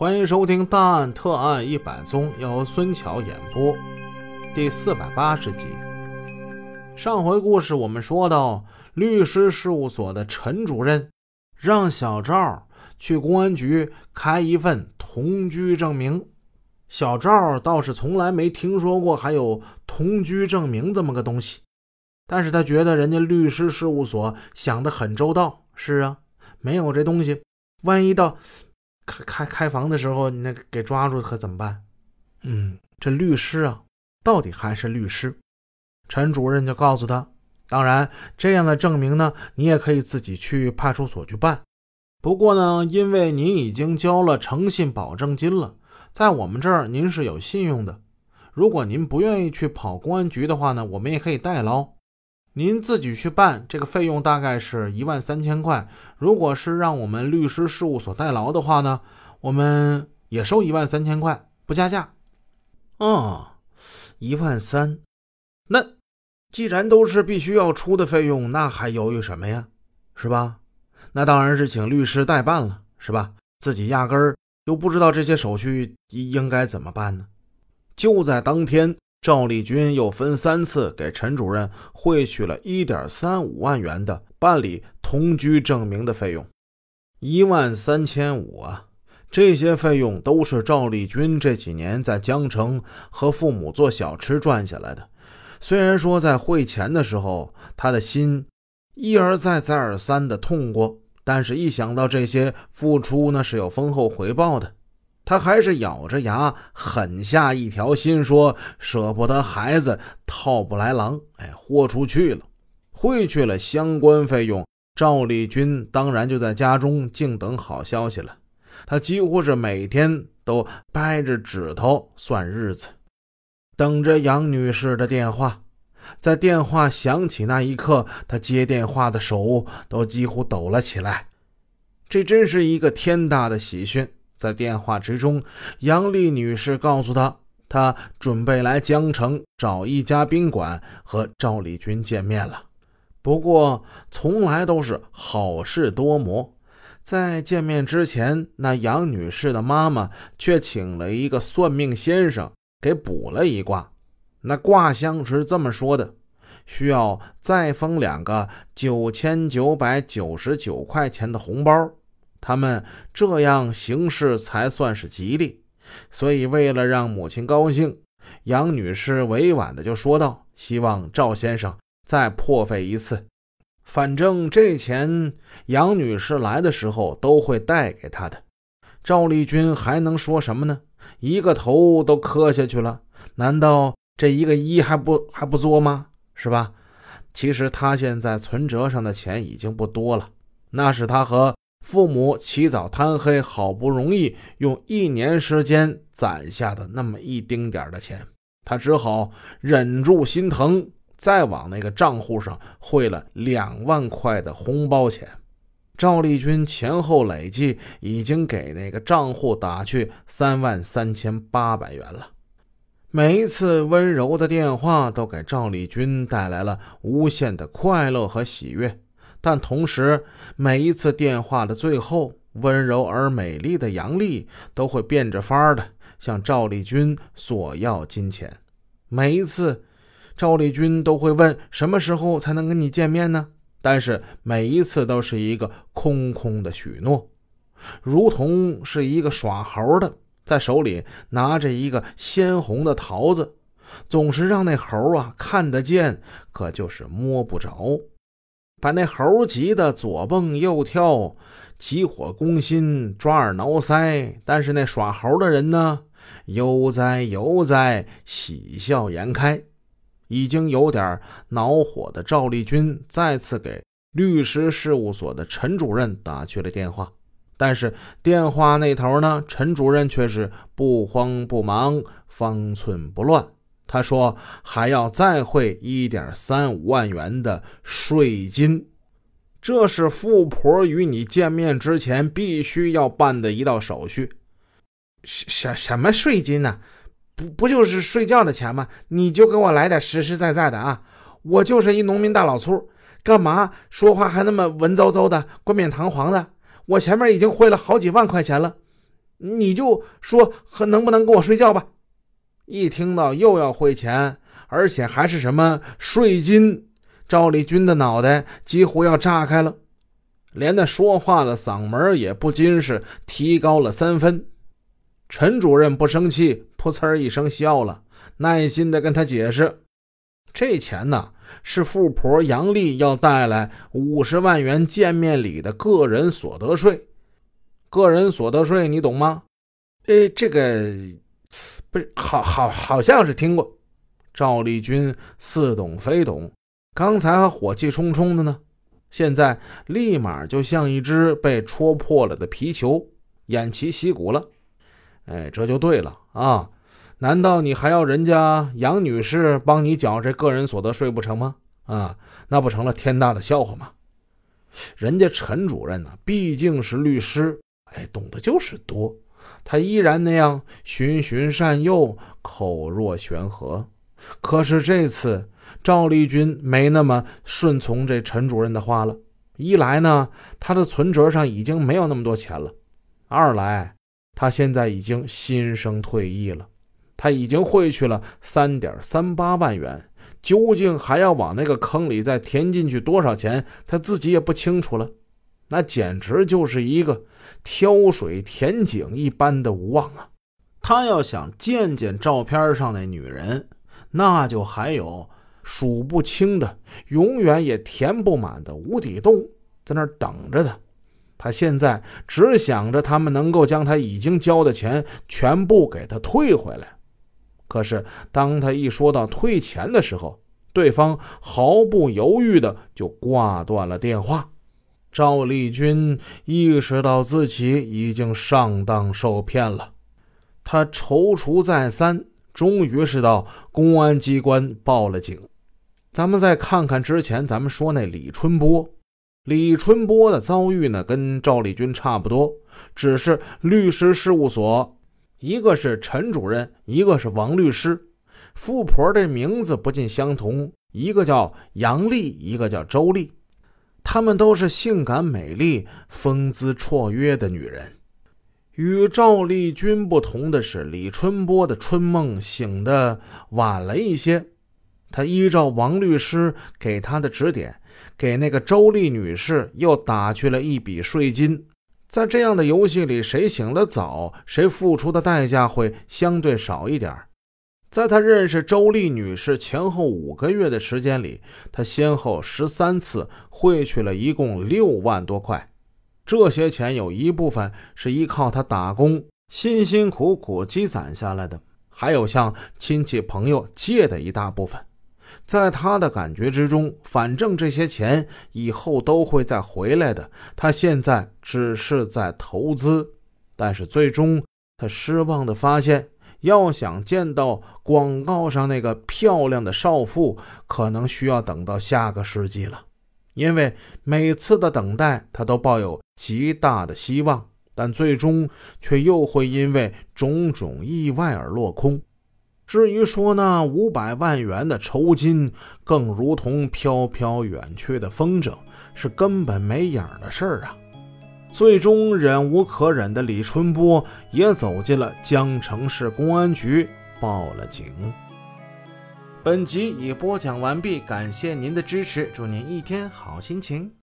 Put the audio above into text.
欢迎收听《大案特案一百宗》，由孙桥演播，第四百八十集。上回故事我们说到，律师事务所的陈主任让小赵去公安局开一份同居证明。小赵倒是从来没听说过还有同居证明这么个东西，但是他觉得人家律师事务所想得很周到。是啊，没有这东西，万一到……开开开房的时候，你那给抓住可怎么办？嗯，这律师啊，到底还是律师。陈主任就告诉他，当然这样的证明呢，你也可以自己去派出所去办。不过呢，因为您已经交了诚信保证金了，在我们这儿您是有信用的。如果您不愿意去跑公安局的话呢，我们也可以代劳。您自己去办，这个费用大概是一万三千块。如果是让我们律师事务所代劳的话呢，我们也收一万三千块，不加价。哦，一万三，那既然都是必须要出的费用，那还犹豫什么呀？是吧？那当然是请律师代办了，是吧？自己压根儿又不知道这些手续应该怎么办呢？就在当天。赵立军又分三次给陈主任汇去了一点三五万元的办理同居证明的费用，一万三千五啊！这些费用都是赵立军这几年在江城和父母做小吃赚下来的。虽然说在汇钱的时候，他的心一而再、再而三的痛过，但是一想到这些付出那是有丰厚回报的。他还是咬着牙狠下一条心，说舍不得孩子套不来狼，哎，豁出去了，汇去了相关费用。赵立军当然就在家中静等好消息了。他几乎是每天都掰着指头算日子，等着杨女士的电话。在电话响起那一刻，他接电话的手都几乎抖了起来。这真是一个天大的喜讯。在电话之中，杨丽女士告诉他，她准备来江城找一家宾馆和赵立军见面了。不过，从来都是好事多磨。在见面之前，那杨女士的妈妈却请了一个算命先生给卜了一卦。那卦象是这么说的：需要再封两个九千九百九十九块钱的红包。他们这样行事才算是吉利，所以为了让母亲高兴，杨女士委婉的就说道：“希望赵先生再破费一次，反正这钱杨女士来的时候都会带给他的。”赵立军还能说什么呢？一个头都磕下去了，难道这一个一还不还不作吗？是吧？其实他现在存折上的钱已经不多了，那是他和。父母起早贪黑，好不容易用一年时间攒下的那么一丁点的钱，他只好忍住心疼，再往那个账户上汇了两万块的红包钱。赵立军前后累计已经给那个账户打去三万三千八百元了。每一次温柔的电话都给赵立军带来了无限的快乐和喜悦。但同时，每一次电话的最后，温柔而美丽的杨丽都会变着法的向赵立军索要金钱。每一次，赵立军都会问什么时候才能跟你见面呢？但是每一次都是一个空空的许诺，如同是一个耍猴的在手里拿着一个鲜红的桃子，总是让那猴啊看得见，可就是摸不着。把那猴急得左蹦右跳，急火攻心，抓耳挠腮。但是那耍猴的人呢，悠哉悠哉，喜笑颜开。已经有点恼火的赵立军再次给律师事务所的陈主任打去了电话，但是电话那头呢，陈主任却是不慌不忙，方寸不乱。他说：“还要再汇一点三五万元的税金，这是富婆与你见面之前必须要办的一道手续。什什什么税金呢？不不就是睡觉的钱吗？你就给我来点实实在在的啊！我就是一农民大老粗，干嘛说话还那么文绉绉的、冠冕堂皇的？我前面已经汇了好几万块钱了，你就说能不能跟我睡觉吧。一听到又要汇钱，而且还是什么税金，赵立军的脑袋几乎要炸开了，连那说话的嗓门也不禁是提高了三分。陈主任不生气，噗呲一声笑了，耐心的跟他解释：“这钱呢，是富婆杨丽要带来五十万元见面礼的个人所得税。个人所得税，你懂吗？呃，这个。”不是，好好好像是听过。赵立军似懂非懂，刚才还火气冲冲的呢，现在立马就像一只被戳破了的皮球，偃旗息鼓了。哎，这就对了啊！难道你还要人家杨女士帮你缴这个人所得税不成吗？啊，那不成了天大的笑话吗？人家陈主任呢，毕竟是律师，哎，懂得就是多。他依然那样循循善诱，口若悬河。可是这次赵立军没那么顺从这陈主任的话了。一来呢，他的存折上已经没有那么多钱了；二来，他现在已经心生退意了。他已经汇去了三点三八万元，究竟还要往那个坑里再填进去多少钱，他自己也不清楚了。那简直就是一个挑水填井一般的无望啊！他要想见见照片上那女人，那就还有数不清的、永远也填不满的无底洞在那儿等着他。他现在只想着他们能够将他已经交的钱全部给他退回来。可是当他一说到退钱的时候，对方毫不犹豫的就挂断了电话。赵立军意识到自己已经上当受骗了，他踌躇再三，终于是到公安机关报了警。咱们再看看之前咱们说那李春波，李春波的遭遇呢，跟赵立军差不多，只是律师事务所，一个是陈主任，一个是王律师，富婆的名字不尽相同，一个叫杨丽，一个叫周丽。她们都是性感美丽、风姿绰约的女人。与赵丽君不同的是，李春波的春梦醒得晚了一些。他依照王律师给他的指点，给那个周丽女士又打去了一笔税金。在这样的游戏里，谁醒得早，谁付出的代价会相对少一点。在他认识周丽女士前后五个月的时间里，他先后十三次汇去了一共六万多块。这些钱有一部分是依靠他打工辛辛苦苦积攒下来的，还有向亲戚朋友借的一大部分。在他的感觉之中，反正这些钱以后都会再回来的。他现在只是在投资，但是最终他失望的发现。要想见到广告上那个漂亮的少妇，可能需要等到下个世纪了。因为每次的等待，他都抱有极大的希望，但最终却又会因为种种意外而落空。至于说那五百万元的酬金，更如同飘飘远去的风筝，是根本没影的事儿啊。最终忍无可忍的李春波也走进了江城市公安局，报了警。本集已播讲完毕，感谢您的支持，祝您一天好心情。